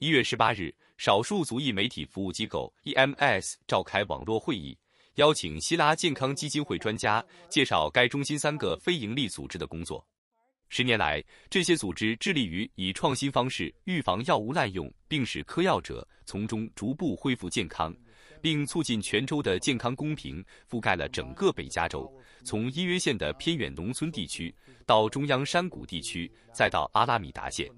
一月十八日，少数族裔媒体服务机构 EMS 召开网络会议，邀请希拉健康基金会专家介绍该中心三个非营利组织的工作。十年来，这些组织致力于以创新方式预防药物滥用，并使嗑药者从中逐步恢复健康，并促进全州的健康公平，覆盖了整个北加州，从伊约县的偏远农村地区到中央山谷地区，再到阿拉米达县。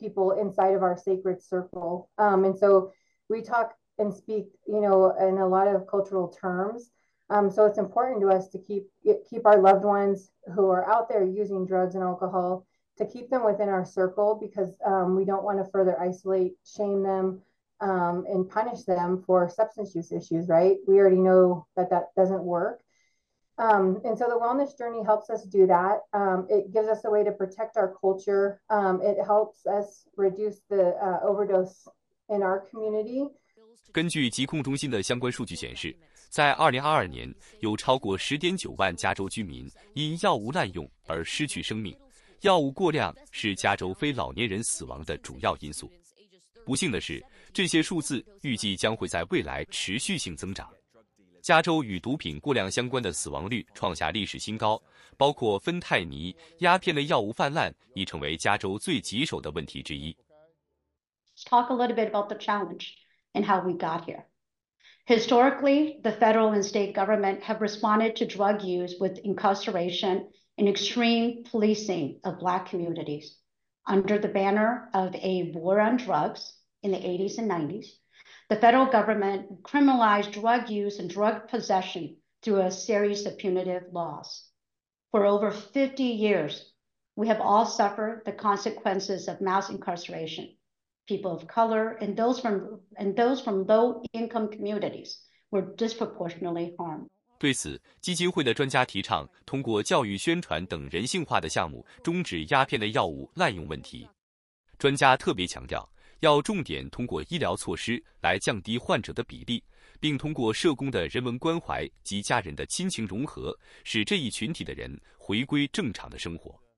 People inside of our sacred circle. Um, and so we talk and speak, you know, in a lot of cultural terms. Um, so it's important to us to keep keep our loved ones who are out there using drugs and alcohol to keep them within our circle because um, we don't want to further isolate, shame them, um, and punish them for substance use issues. Right? We already know that that doesn't work. Um, and so the wellness journey helps us do that. Um, it gives us a way to protect our culture. Um, it helps us reduce the uh, overdose in our community. 根据疾控中心的相关数据显示，在2022年，有超过10.9万加州居民因药物滥用而失去生命。药物过量是加州非老年人死亡的主要因素。不幸的是，这些数字预计将会在未来持续性增长。加州与毒品过量相关的死亡率创下历史新高，包括芬太尼、鸦片类药物泛滥已成为加州最棘手的问题之一。Talk a little bit about the challenge and how we got here. Historically, the federal and state government have responded to drug use with incarceration and extreme policing of Black communities. Under the banner of a war on drugs in the 80s and 90s, the federal government criminalized drug use and drug possession through a series of punitive laws. For over 50 years, we have all suffered the consequences of mass incarceration. People of color and those from and those from low income communities were disproportionately harmed. 对此，基金会的专家提倡通过教育宣传等人性化的项目，终止鸦片类药物滥用问题。专家特别强调。 要重点通过医疗措施来降低患者的比例，并通过社工的人文关怀及家人的亲情融合，使这一群体的人回归正常的生活。